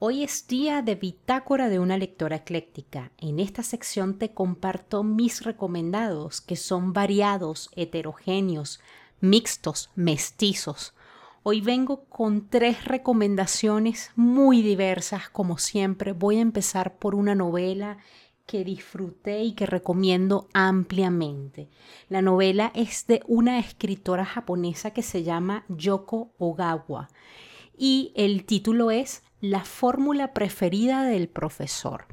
Hoy es día de bitácora de una lectora ecléctica. En esta sección te comparto mis recomendados, que son variados, heterogéneos, mixtos, mestizos. Hoy vengo con tres recomendaciones muy diversas, como siempre. Voy a empezar por una novela que disfruté y que recomiendo ampliamente. La novela es de una escritora japonesa que se llama Yoko Ogawa y el título es la fórmula preferida del profesor.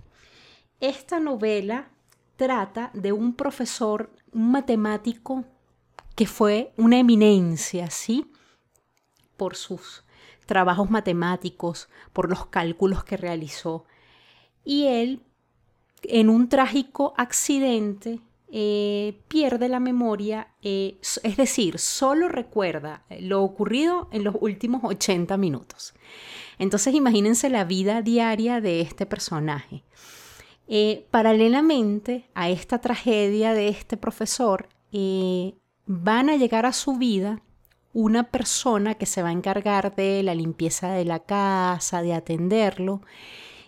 Esta novela trata de un profesor, un matemático que fue una eminencia, ¿sí? Por sus trabajos matemáticos, por los cálculos que realizó. Y él, en un trágico accidente, eh, pierde la memoria, eh, es decir, solo recuerda lo ocurrido en los últimos 80 minutos. Entonces imagínense la vida diaria de este personaje. Eh, paralelamente a esta tragedia de este profesor, van a llegar a su vida una persona que se va a encargar de la limpieza de la casa, de atenderlo,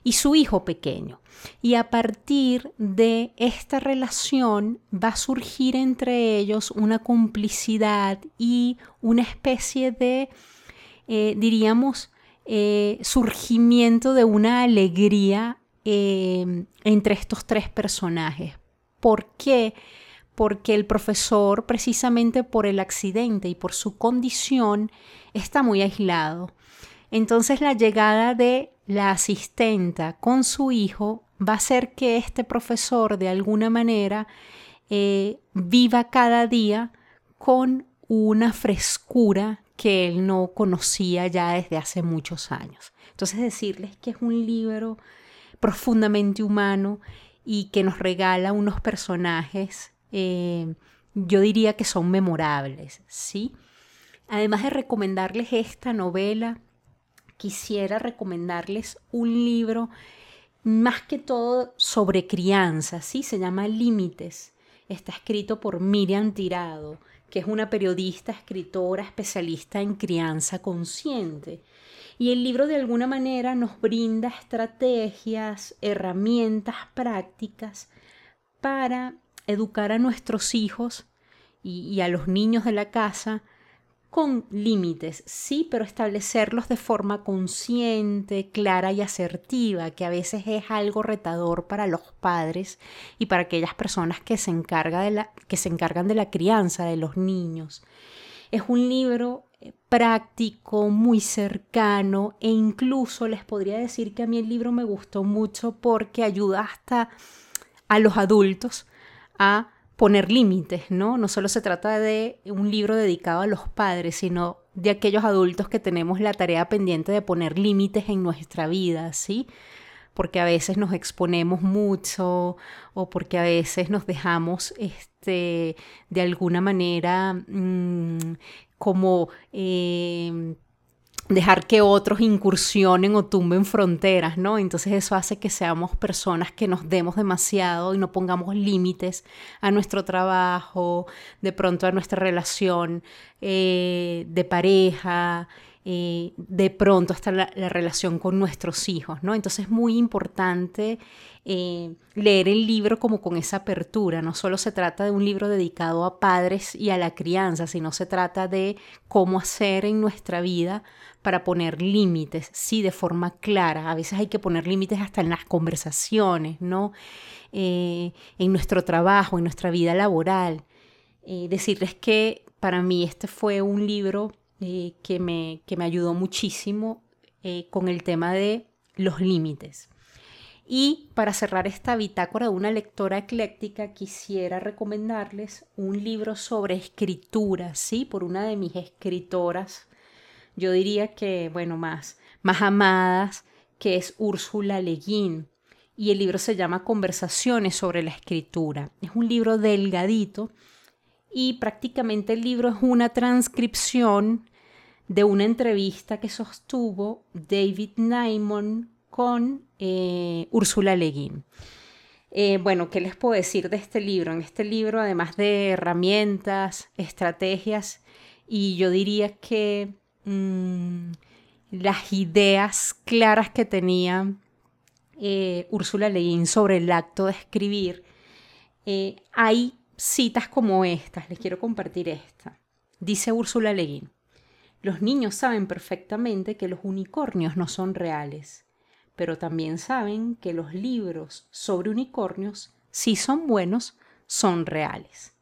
y su hijo pequeño. Y a partir de esta relación va a surgir entre ellos una complicidad y una especie de, eh, diríamos, eh, surgimiento de una alegría eh, entre estos tres personajes. ¿Por qué? Porque el profesor, precisamente por el accidente y por su condición, está muy aislado. Entonces la llegada de la asistenta con su hijo va a hacer que este profesor de alguna manera eh, viva cada día con una frescura que él no conocía ya desde hace muchos años. Entonces decirles que es un libro profundamente humano y que nos regala unos personajes, eh, yo diría que son memorables, ¿sí? Además de recomendarles esta novela, quisiera recomendarles un libro más que todo sobre crianza, ¿sí? Se llama Límites. Está escrito por Miriam Tirado, que es una periodista, escritora, especialista en crianza consciente. Y el libro de alguna manera nos brinda estrategias, herramientas prácticas para educar a nuestros hijos y, y a los niños de la casa con límites, sí, pero establecerlos de forma consciente, clara y asertiva, que a veces es algo retador para los padres y para aquellas personas que se, de la, que se encargan de la crianza de los niños. Es un libro eh, práctico, muy cercano e incluso les podría decir que a mí el libro me gustó mucho porque ayuda hasta a los adultos a poner límites, ¿no? No solo se trata de un libro dedicado a los padres, sino de aquellos adultos que tenemos la tarea pendiente de poner límites en nuestra vida, ¿sí? Porque a veces nos exponemos mucho o porque a veces nos dejamos, este, de alguna manera, mm, como... Eh, dejar que otros incursionen o tumben fronteras, ¿no? Entonces eso hace que seamos personas que nos demos demasiado y no pongamos límites a nuestro trabajo, de pronto a nuestra relación eh, de pareja, eh, de pronto hasta la, relación con nuestros hijos, ¿no? Entonces es muy importante eh, leer el libro como con esa apertura. No solo se trata de un libro dedicado a padres y a la crianza, sino se trata de cómo hacer en nuestra vida para poner límites, sí, de forma clara. A veces hay que poner límites hasta en las conversaciones, ¿no? Eh, en nuestro trabajo, en nuestra vida laboral. decirles que para mí este fue un libro eh, que, me, que, me, ayudó muchísimo eh, con el tema de los límites. Y para cerrar esta bitácora de una lectora ecléctica, quisiera recomendarles un libro sobre escritura, ¿sí? Por una de mis escritoras, yo diría que, bueno, más, más amadas, que es Úrsula Le Guin. Y el libro se llama Conversaciones sobre la escritura. Es un libro delgadito y prácticamente el libro es una transcripción de una entrevista que sostuvo David Naimon con eh, Úrsula Le Guin. Eh, bueno, ¿qué les puedo decir de este libro? En este libro, además de herramientas, estrategias, y yo diría que mm, las ideas claras que tenía eh, Úrsula Le Guin sobre el acto de escribir, hay citas como estas, les quiero compartir esta. Dice Úrsula Le Guin, los niños saben perfectamente que los unicornios no son reales, pero también saben que los libros sobre unicornios, si son buenos, son reales.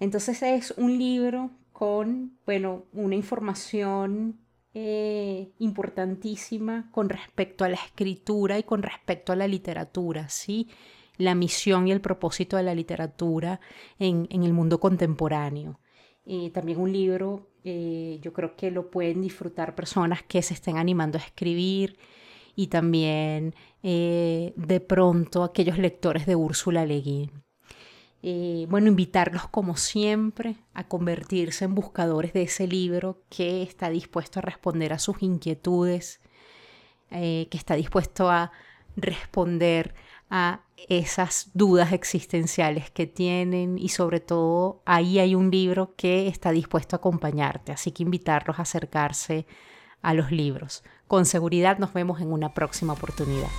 Entonces es un libro con, bueno, una información eh, importantísima con respecto a la escritura y con respecto a la literatura, ¿sí? La misión y el propósito de la literatura en, el mundo contemporáneo. Eh, también un libro eh, yo creo que lo pueden disfrutar personas que se estén animando a escribir y también eh, de pronto aquellos lectores de Úrsula Le Guin. Eh, bueno, invitarlos como siempre a convertirse en buscadores de ese libro que está dispuesto a responder a sus inquietudes, que está dispuesto a responder a esas dudas existenciales que tienen y sobre todo ahí hay un libro que está dispuesto a acompañarte, así que invitarlos a acercarse a los libros. Con seguridad nos vemos en una próxima oportunidad.